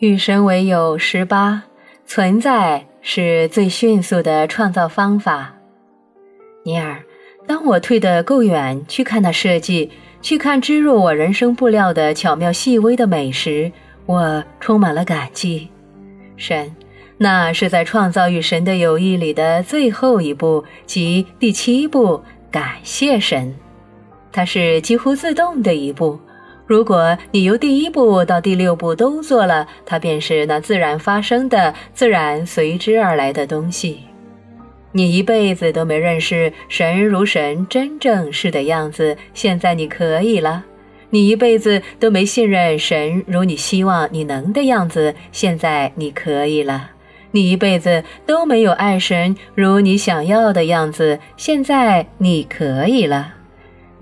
与神为友十八，存在是最迅速的创造方法。尼尔，当我退得够远去看那设计，去看植入我人生布料的巧妙细微的美时，我充满了感激。神，那是在创造与神的友谊里的最后一步，即第七步，感谢神。它是几乎自动的一步。如果你由第一步到第六步都做了，它便是那自然发生的、自然随之而来的东西。你一辈子都没认识神如神真正是的样子，现在你可以了；你一辈子都没信任神如你希望你能的样子，现在你可以了；你一辈子都没有爱神如你想要的样子，现在你可以了。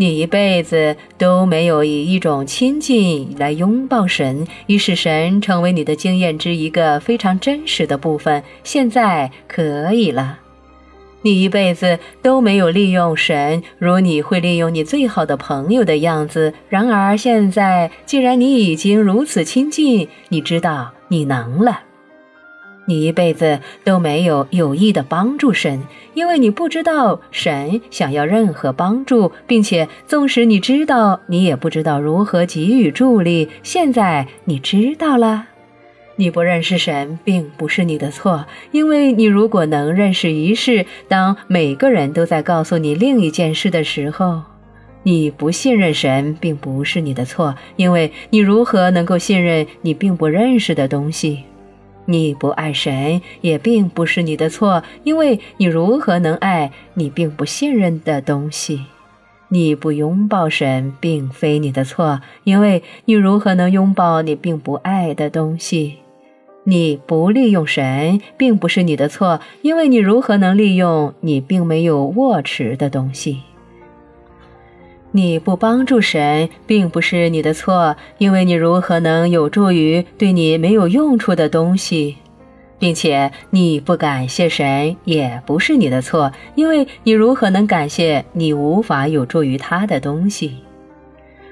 你一辈子都没有以一种亲近来拥抱神，以使神成为你的经验之一个非常真实的部分。现在可以了。你一辈子都没有利用神，如你会利用你最好的朋友的样子。然而现在，既然你已经如此亲近，你知道你能了。你一辈子都没有有意的帮助神，因为你不知道神想要任何帮助，并且纵使你知道，你也不知道如何给予助力。现在你知道了，你不认识神并不是你的错，因为你如果能认识一事，当每个人都在告诉你另一件事的时候，你不信任神并不是你的错，因为你如何能够信任你并不认识的东西？你不爱神也并不是你的错，因为你如何能爱你并不信任的东西？你不拥抱神并非你的错，因为你如何能拥抱你并不爱的东西？你不利用神并不是你的错，因为你如何能利用你并没有握持的东西？你不帮助神，并不是你的错，因为你如何能有助于对你没有用处的东西，并且你不感谢神，也不是你的错，因为你如何能感谢你无法有助于他的东西？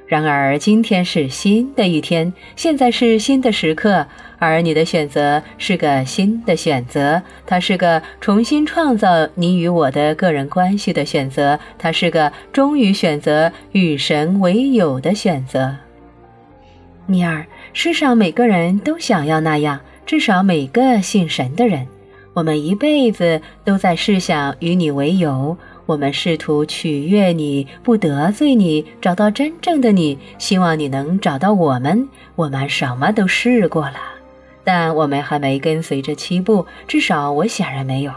然而，今天是新的一天，现在是新的时刻，而你的选择是个新的选择。它是个重新创造你与我的个人关系的选择，它是个终于选择与神为友的选择。尼尔，世上每个人都想要那样，至少每个信神的人。我们一辈子都在试想与你为友。我们试图取悦你，不得罪你，找到真正的你。希望你能找到我们。我们什么都试过了，但我们还没跟随这七步，至少我显然没有。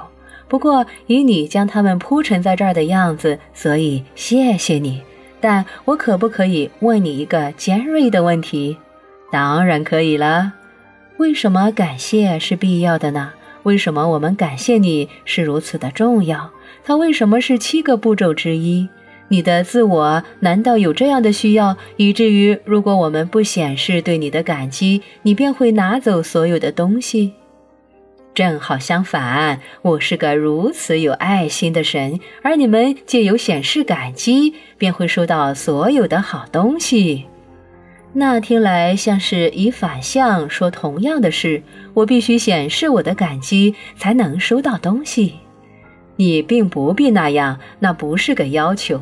不过以你将它们铺陈在这儿的样子，所以谢谢你。但我可不可以问你一个尖锐的问题？当然可以了。为什么感谢是必要的呢？为什么我们感谢你是如此的重要？它为什么是七个步骤之一？你的自我难道有这样的需要，以至于如果我们不显示对你的感激，你便会拿走所有的东西？正好相反，我是个如此有爱心的神，而你们借由显示感激，便会收到所有的好东西。那听来像是以反向说同样的事。我必须显示我的感激，才能收到东西。你并不必那样，那不是个要求。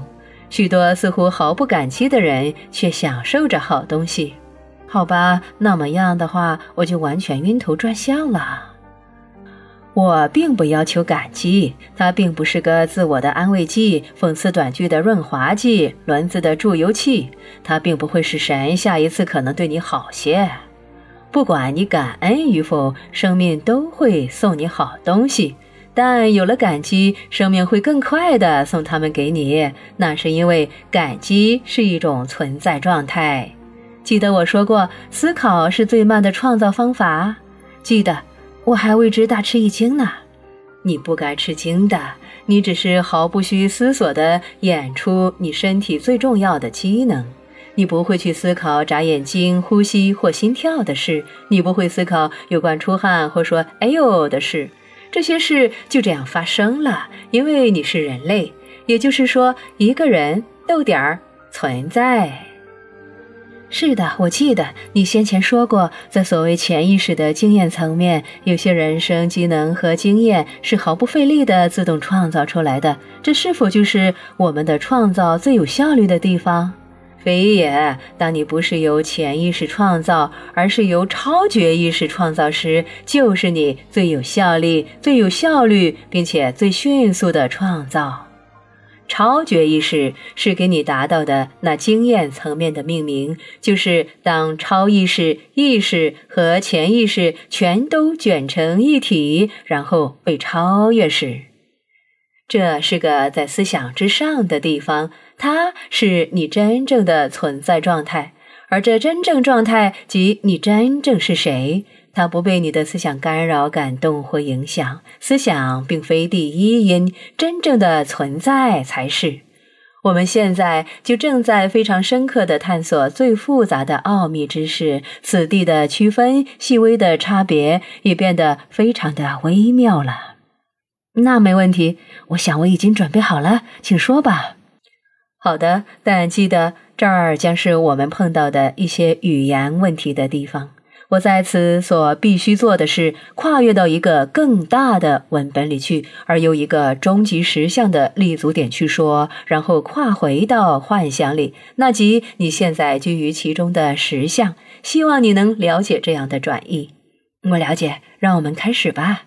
许多似乎毫不感激的人，却享受着好东西。好吧，那么样的话，我就完全晕头转向了。我并不要求感激，它并不是个自我的安慰剂、讽刺短句的润滑剂、轮子的注油器。它并不会使神下一次可能对你好些。不管你感恩与否，生命都会送你好东西。但有了感激，生命会更快地送它们给你。那是因为感激是一种存在状态。记得我说过，思考是最慢的创造方法。记得，我还为之大吃一惊呢。你不该吃惊的，你只是毫不需思索地演出你身体最重要的机能。你不会去思考眨眼睛、呼吸或心跳的事，你不会思考有关出汗或说“哎呦”的事。这些事就这样发生了，因为你是人类，也就是说，一个人逗点儿存在。是的，我记得你先前说过，在所谓潜意识的经验层面，有些人生机能和经验是毫不费力的自动创造出来的。这是否就是我们的创造最有效率的地方？非也。当你不是由潜意识创造，而是由超觉意识创造时，就是你最有效力、最有效率，并且最迅速的创造。超觉意识是给你达到的那经验层面的命名，就是当超意识、意识和潜意识全都卷成一体，然后被超越时，这是个在思想之上的地方，它是你真正的存在状态，而这真正状态即你真正是谁。它不被你的思想干扰、感动或影响。思想并非第一因，真正的存在才是。我们现在就正在非常深刻的探索最复杂的奥秘之事。此地的区分、细微的差别也变得非常的微妙了。那没问题，我想我已经准备好了，请说吧。好的，但记得这儿将是我们碰到的一些语言问题的地方。我在此所必须做的是跨越到一个更大的文本里去，而由一个终极实相的立足点去说，然后跨回到幻想里，那即你现在居于其中的实相。希望你能了解这样的转移。我了解，让我们开始吧。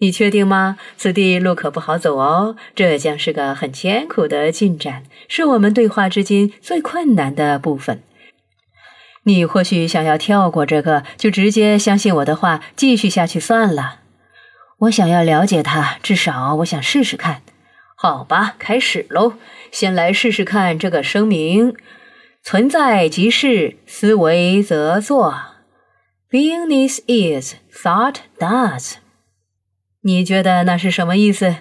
你确定吗？此地路可不好走哦，这将是个很艰苦的进展，是我们对话之间最困难的部分。你或许想要跳过这个，就直接相信我的话，继续下去算了。我想要了解它，至少我想试试看。好吧，开始喽。先来试试看这个声明：存在即是，思维则做。Beingness is, thought does。你觉得那是什么意思？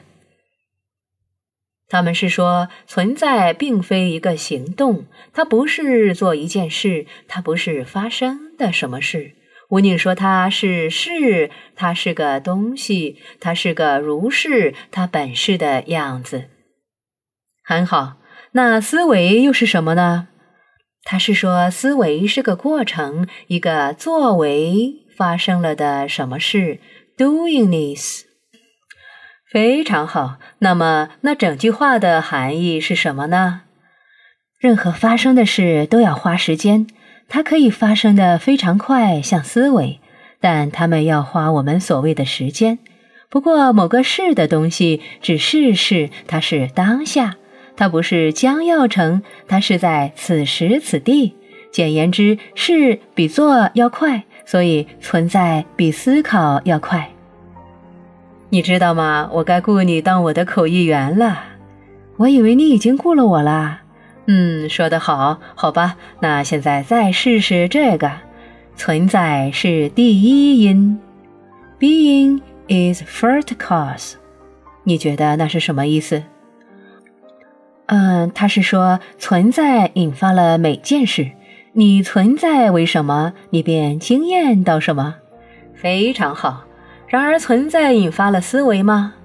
他们是说，存在并非一个行动，它不是做一件事，它不是发生的什么事。无宁说它是事，它是个东西，它是个如是它本是的样子。很好，那思维又是什么呢？他是说，思维是个过程，一个作为发生了的什么事，doingness。非常好。那么，那整句话的含义是什么呢？任何发生的事都要花时间，它可以发生的非常快，像思维，但它们要花我们所谓的时间。不过，某个事的东西只是事，它是当下，它不是将要成，它是在此时此地。简言之，事比做要快，所以存在比思考要快。你知道吗？我该雇你当我的口译员了。我以为你已经雇了我了。嗯，说得好，好吧。那现在再试试这个：存在是第一因，Being is first cause。你觉得那是什么意思？嗯，他是说存在引发了每件事。你存在为什么，你便经验到什么。非常好。然而，存在引发了思维吗？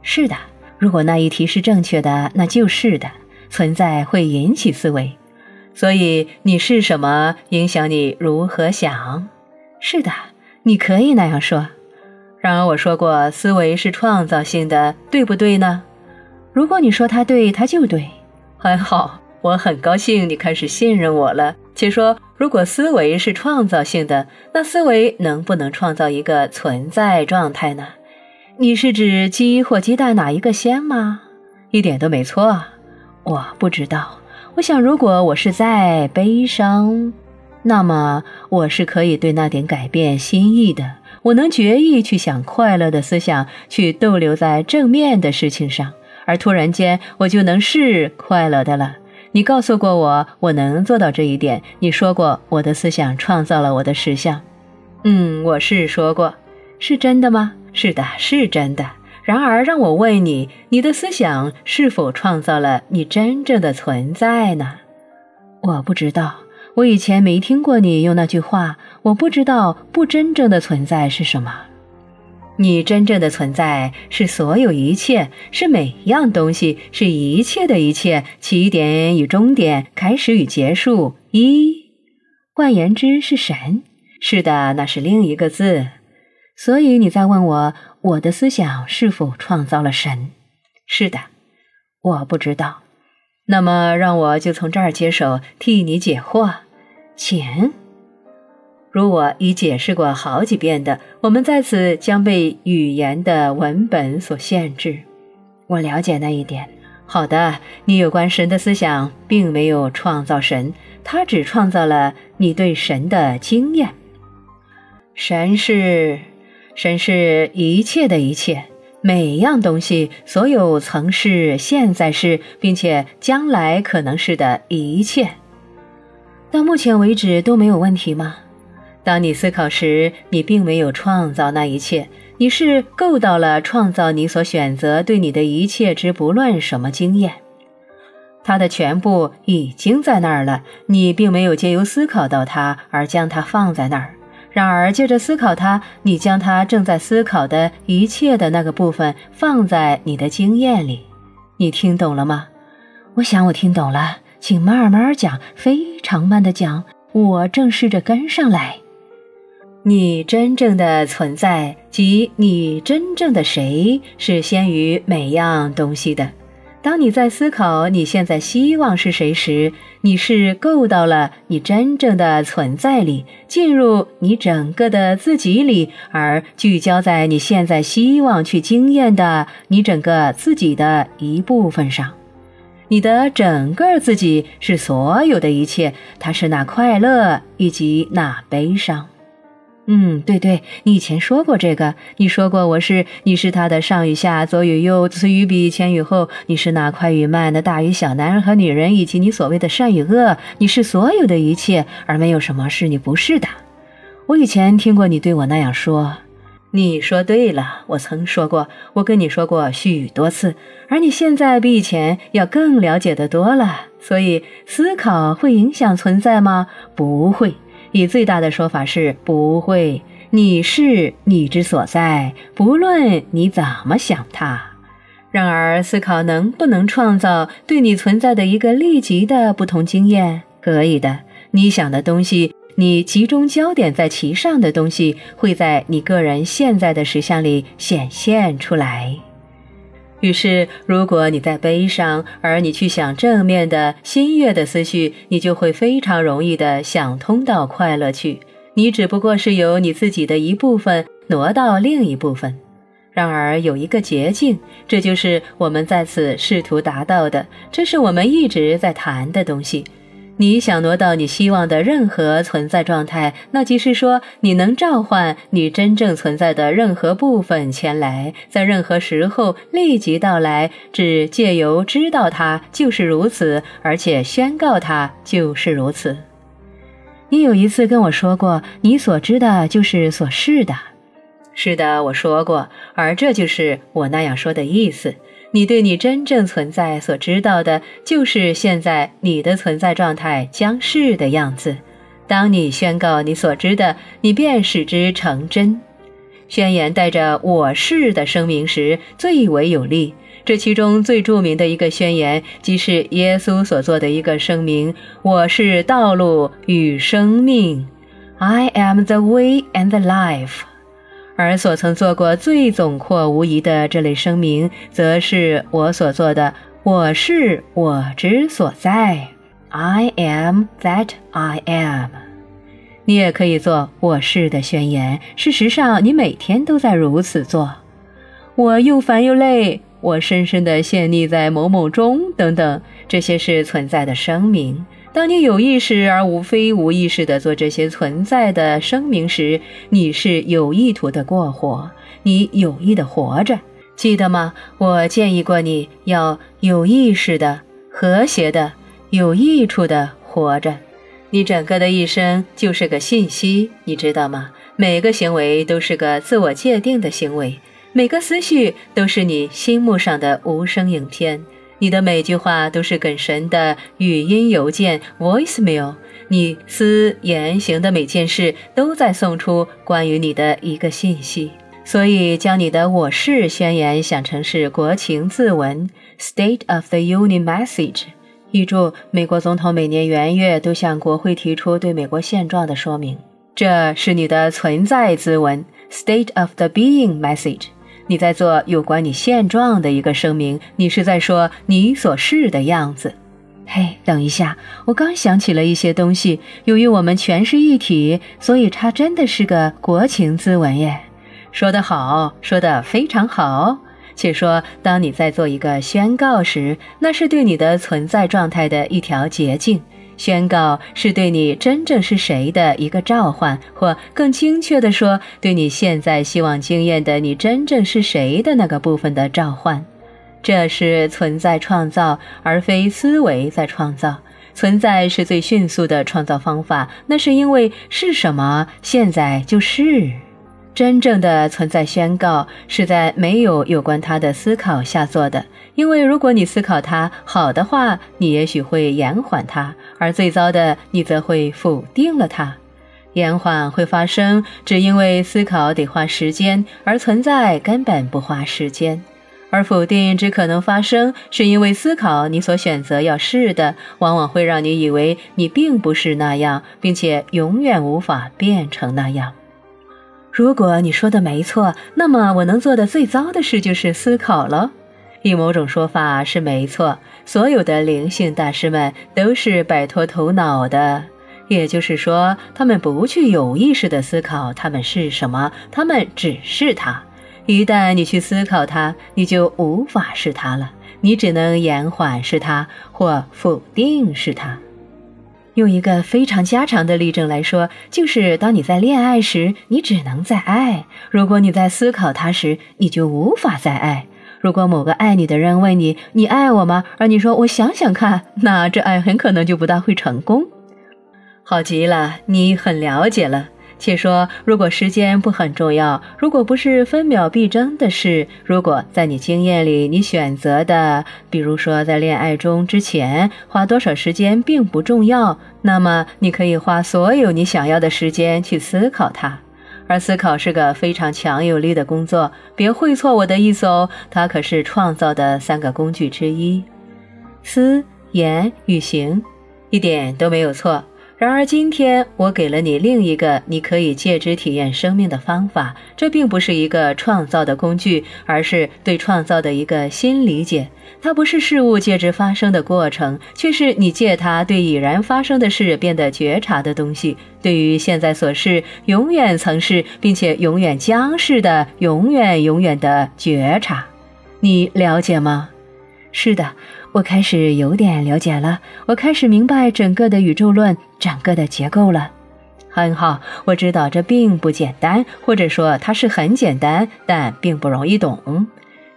是的。如果那一题是正确的，那就是的。存在会引起思维，所以你是什么影响你如何想？是的，你可以那样说。然而，我说过，思维是创造性的，对不对呢？如果你说它对，它就对。很好，我很高兴你开始信任我了。且说。如果思维是创造性的，那思维能不能创造一个存在状态呢？你是指鸡或鸡蛋哪一个先吗？一点都没错。我不知道。我想，如果我是在悲伤，那么我是可以对那点改变心意的。我能决意去想快乐的思想，去逗留在正面的事情上，而突然间我就能是快乐的了。你告诉过我，我能做到这一点。你说过，我的思想创造了我的实相。嗯，我是说过，是真的吗？是的，是真的。然而，让我问你，你的思想是否创造了你真正的存在呢？我不知道，我以前没听过你用那句话。我不知道不真正的存在是什么。你真正的存在是所有一切，是每一样东西，是一切的一切，起点与终点，开始与结束。一，换言之是神。是的，那是另一个字。所以你在问我，我的思想是否创造了神？是的，我不知道。那么，让我就从这儿接手替你解惑，请。如我已解释过好几遍的，我们在此将被语言的文本所限制。我了解那一点。好的，你有关神的思想并没有创造神，他只创造了你对神的经验。神是，神是一切的一切。每样东西，所有曾是、现在是，并且将来可能是的一切，到目前为止都没有问题吗？当你思考时，你并没有创造那一切，你是够到了创造你所选择对你的一切之不论什么经验，它的全部已经在那儿了，你并没有借由思考到它而将它放在那儿。然而，借着思考它，你将它正在思考的一切的那个部分放在你的经验里，你听懂了吗？我想我听懂了，请慢慢讲，非常慢的讲，我正试着跟上来。你真正的存在及你真正的谁是先于每样东西的。当你在思考你现在希望是谁时，你是够到了你真正的存在里，进入你整个的自己里，而聚焦在你现在希望去经验的你整个自己的一部分上。你的整个自己是所有的一切，它是那快乐以及那悲伤。嗯，对对，你以前说过这个。你说过我是，你是他的上与下、左与右、此与彼、前与后。你是那快与慢的大与小、男人和女人，以及你所谓的善与恶。你是所有的一切，而没有什么是你不是的。我以前听过你对我那样说。你说对了，我曾说过，我跟你说过许多次。而你现在比以前要更了解的多了。所以，思考会影响存在吗？不会。以最大的说法是不会，你是你之所在，不论你怎么想它。然而，思考能不能创造对你存在的一个立即的不同经验？可以的。你想的东西，你集中焦点在其上的东西，会在你个人现在的实相里显现出来。于是，如果你在悲伤，而你去想正面的新悦的思绪，你就会非常容易的想通到快乐去。你只不过是由你自己的一部分挪到另一部分。然而有一个捷径，这就是我们在此试图达到的，这是我们一直在谈的东西。你想挪到你希望的任何存在状态，那即是说，你能召唤你真正存在的任何部分前来，在任何时候立即到来，只借由知道它就是如此，而且宣告它就是如此。你有一次跟我说过，你所知的就是所是的。是的，我说过，而这就是我那样说的意思。你对你真正存在所知道的，就是现在你的存在状态将是的样子。当你宣告你所知的，你便使之成真。宣言带着“我是”的声明时最为有力。这其中最著名的一个宣言，即是耶稣所做的一个声明：“我是道路与生命，I am the way and the life。”而所曾做过最总括无疑的这类声明，则是我所做的“我是我之所在 ”，I am that I am。你也可以做“我是”的宣言。事实上，你每天都在如此做。我又烦又累，我深深地陷溺在某某中，等等，这些是存在的声明。当你有意识而无非无意识地做这些存在的声明时，你是有意图的过活，你有意的活着，记得吗？我建议过你要有意识的、和谐的、有益处的活着。你整个的一生就是个信息，你知道吗？每个行为都是个自我界定的行为，每个思绪都是你心目上的无声影片。你的每句话都是跟神的语音邮件 （voicemail），你思言行的每件事都在送出关于你的一个信息。所以，将你的“我是”宣言想成是国情自文 （State of the Union Message），译注：美国总统每年元月都向国会提出对美国现状的说明，这是你的存在之文 （State of the Being Message）。你在做有关你现状的一个声明，你是在说你所是的样子。嘿，等一下，我刚想起了一些东西。由于我们全是一体，所以它真的是个国情咨文耶。说得好，说得非常好。且说，当你在做一个宣告时，那是对你的存在状态的一条捷径；宣告是对你真正是谁的一个召唤，或更精确地说，对你现在希望经验的你真正是谁的那个部分的召唤。这是存在创造，而非思维在创造。存在是最迅速的创造方法，那是因为是什么，现在就是。真正的存在宣告是在没有有关它的思考下做的，因为如果你思考它好的话，你也许会延缓它；而最糟的，你则会否定了它。延缓会发生，只因为思考得花时间，而存在根本不花时间；而否定只可能发生，是因为思考你所选择要是的，往往会让你以为你并不是那样，并且永远无法变成那样。如果你说的没错，那么我能做的最糟的事就是思考了。以某种说法是没错，所有的灵性大师们都是摆脱头脑的，也就是说，他们不去有意识的思考他们是什么，他们只是它。一旦你去思考它，你就无法是它了，你只能延缓是它，或否定是它。用一个非常家常的例证来说，就是当你在恋爱时，你只能在爱；如果你在思考他时，你就无法再爱。如果某个爱你的人问你“你爱我吗”，而你说“我想想看”，那这爱很可能就不大会成功。好极了，你很了解了。且说，如果时间不很重要，如果不是分秒必争的事，如果在你经验里，你选择的，比如说在恋爱中之前花多少时间并不重要，那么你可以花所有你想要的时间去思考它。而思考是个非常强有力的工作，别会错我的意思哦，它可是创造的三个工具之一，思、言与行，一点都没有错。然而，今天我给了你另一个你可以借之体验生命的方法。这并不是一个创造的工具，而是对创造的一个新理解。它不是事物借之发生的过程，却是你借它对已然发生的事变得觉察的东西。对于现在所是、永远曾是，并且永远将是的永远永远的觉察，你了解吗？是的。我开始有点了解了，我开始明白整个的宇宙论，整个的结构了。很好，我知道这并不简单，或者说它是很简单，但并不容易懂。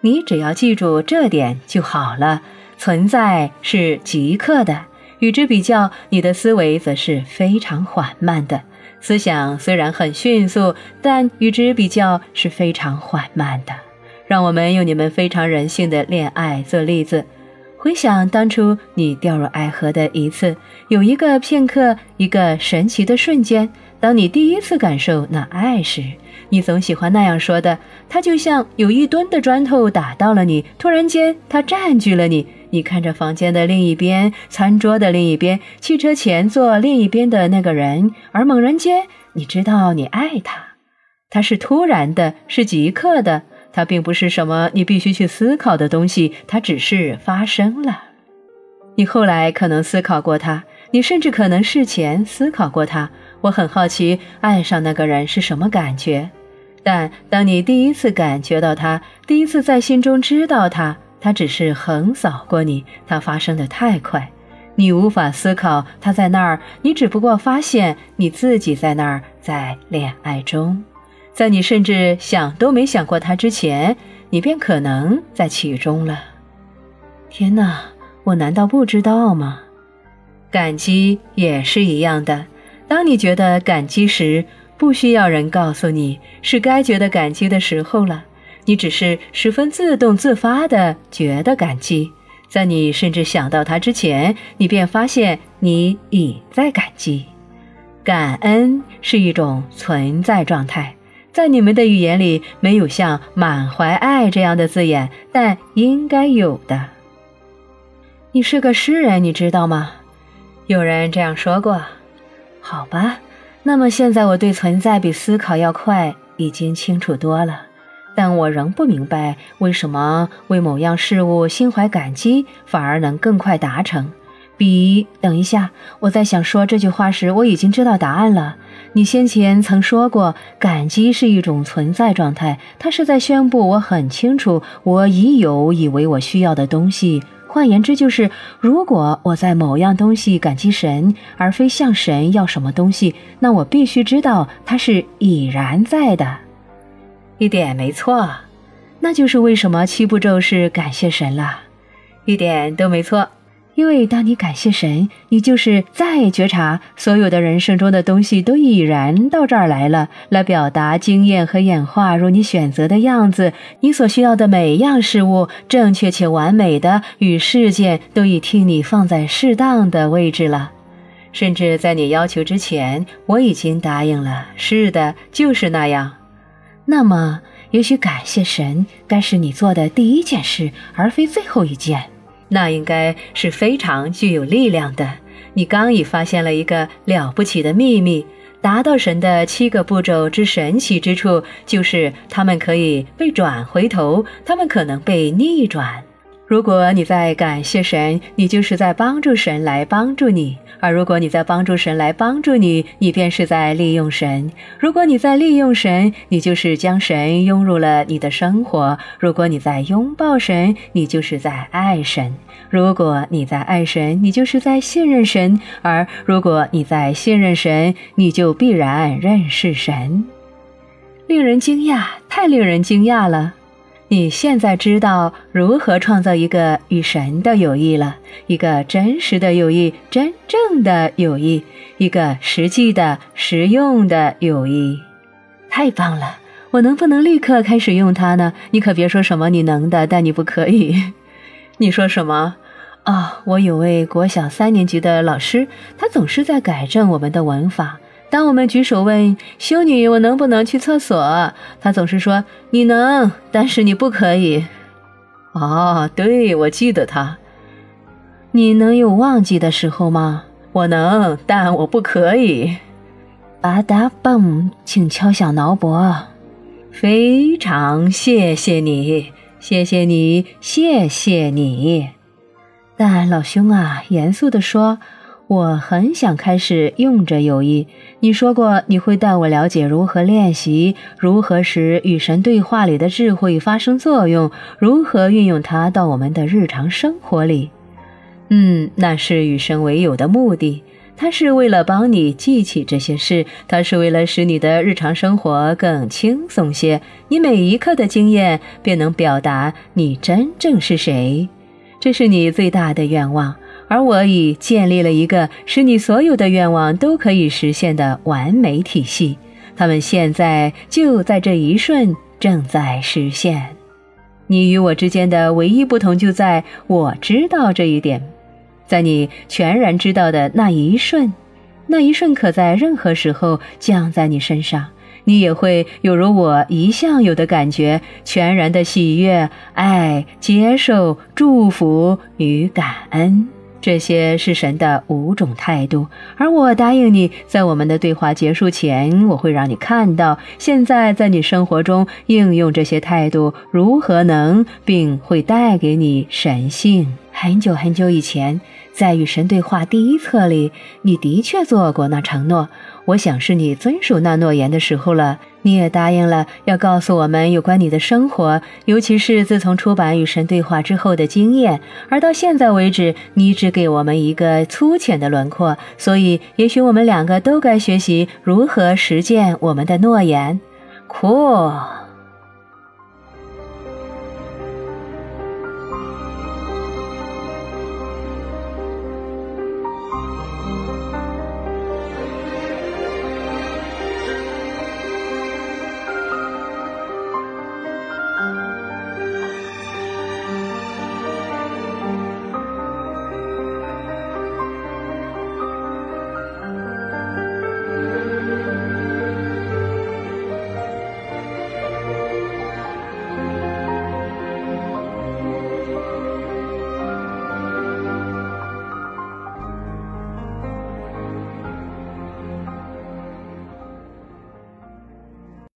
你只要记住这点就好了。存在是即刻的，与之比较，你的思维则是非常缓慢的。思想虽然很迅速，但与之比较是非常缓慢的。让我们用你们非常人性的恋爱做例子。回想当初你掉入爱河的一次，有一个片刻，一个神奇的瞬间。当你第一次感受那爱时，你总喜欢那样说的：“它就像有一吨的砖头打到了你，突然间它占据了你。你看着房间的另一边，餐桌的另一边，汽车前座另一边的那个人，而猛然间，你知道你爱他。它是突然的，是即刻的。”它并不是什么你必须去思考的东西，它只是发生了。你后来可能思考过它，你甚至可能事前思考过它。我很好奇，爱上那个人是什么感觉？但当你第一次感觉到他，第一次在心中知道他，他只是横扫过你，它发生的太快，你无法思考他在那儿，你只不过发现你自己在那儿，在恋爱中。在你甚至想都没想过他之前，你便可能在其中了。天哪，我难道不知道吗？感激也是一样的。当你觉得感激时，不需要人告诉你是该觉得感激的时候了，你只是十分自动自发的觉得感激。在你甚至想到它之前，你便发现你已在感激。感恩是一种存在状态。在你们的语言里没有像“满怀爱”这样的字眼，但应该有的。你是个诗人，你知道吗？有人这样说过。好吧，那么现在我对存在比思考要快，已经清楚多了。但我仍不明白，为什么为某样事物心怀感激，反而能更快达成。比等一下，我在想说这句话时，我已经知道答案了。你先前曾说过，感激是一种存在状态，它是在宣布我很清楚我已有以为我需要的东西。换言之，就是如果我在某样东西感激神，而非向神要什么东西，那我必须知道它是已然在的。一点没错，那就是为什么七步骤是感谢神了。一点都没错，因为当你感谢神，你就是再觉察所有的人生中的东西都已然到这儿来了，来表达经验和演化如你选择的样子。你所需要的每样事物，正确且完美的与事件，都已替你放在适当的位置了。甚至在你要求之前，我已经答应了。是的，就是那样。那么，也许感谢神该是你做的第一件事，而非最后一件。那应该是非常具有力量的。你刚已发现了一个了不起的秘密：达到神的七个步骤之神奇之处，就是他们可以被转回头，他们可能被逆转。如果你在感谢神，你就是在帮助神来帮助你；而如果你在帮助神来帮助你，你便是在利用神。如果你在利用神，你就是将神拥入了你的生活；如果你在拥抱神，你就是在爱神；如果你在爱神，你就是在信任神；而如果你在信任神，你就必然认识神。令人惊讶，太令人惊讶了！你现在知道如何创造一个与神的友谊了，一个真实的友谊，真正的友谊，一个实际的、实用的友谊。太棒了！我能不能立刻开始用它呢？你可别说什么你能的，但你不可以。你说什么？啊，我有位国小三年级的老师，他总是在改正我们的文法。当我们举手问修女我能不能去厕所，她总是说你能，但是你不可以。哦，对，我记得她。你能有忘记的时候吗？我能，但我不可以。阿达蹦，请敲响脑脖。非常谢谢你，谢谢你，谢谢你。但老兄啊，严肃地说。我很想开始用着友谊。你说过你会带我了解如何练习，如何使与神对话里的智慧发生作用，如何运用它到我们的日常生活里。嗯，那是与神为友的目的。它是为了帮你记起这些事，它是为了使你的日常生活更轻松些。你每一刻的经验便能表达你真正是谁。这是你最大的愿望。而我已建立了一个使你所有的愿望都可以实现的完美体系，他们现在就在这一瞬正在实现。你与我之间的唯一不同就在我知道这一点，在你全然知道的那一瞬，那一瞬可在任何时候降在你身上，你也会有如我一向有的感觉：全然的喜悦、爱、接受、祝福与感恩。这些是神的五种态度，而我答应你，在我们的对话结束前，我会让你看到，现在在你生活中应用这些态度如何能，并会带给你神性。很久很久以前，在与神对话第一册里，你的确做过那承诺。我想是你遵守那诺言的时候了。你也答应了要告诉我们有关你的生活，尤其是自从出版《与神对话》之后的经验。而到现在为止，你只给我们一个粗浅的轮廓。所以，也许我们两个都该学习如何实践我们的诺言。Cool。